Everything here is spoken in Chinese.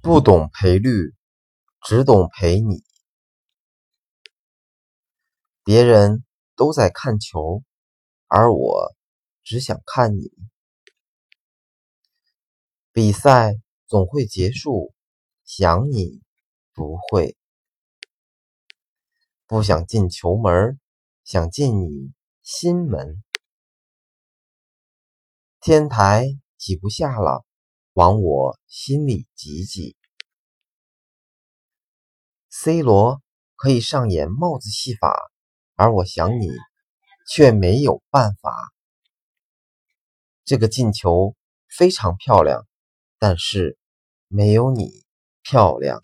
不懂赔率，只懂赔你。别人都在看球，而我只想看你。比赛总会结束，想你不会。不想进球门，想进你心门。天台挤不下了，往我心里挤挤。C 罗可以上演帽子戏法，而我想你却没有办法。这个进球非常漂亮，但是没有你漂亮。